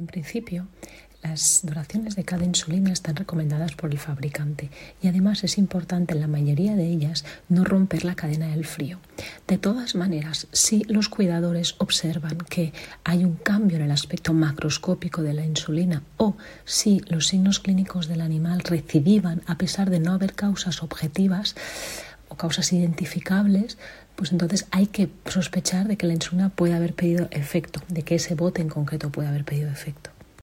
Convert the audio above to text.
En principio, las duraciones de cada insulina están recomendadas por el fabricante y además es importante en la mayoría de ellas no romper la cadena del frío. De todas maneras, si los cuidadores observan que hay un cambio en el aspecto macroscópico de la insulina o si los signos clínicos del animal recidivan a pesar de no haber causas objetivas o causas identificables, pues entonces hay que sospechar de que la insulina puede haber pedido efecto, de que ese bote en concreto puede haber pedido efecto.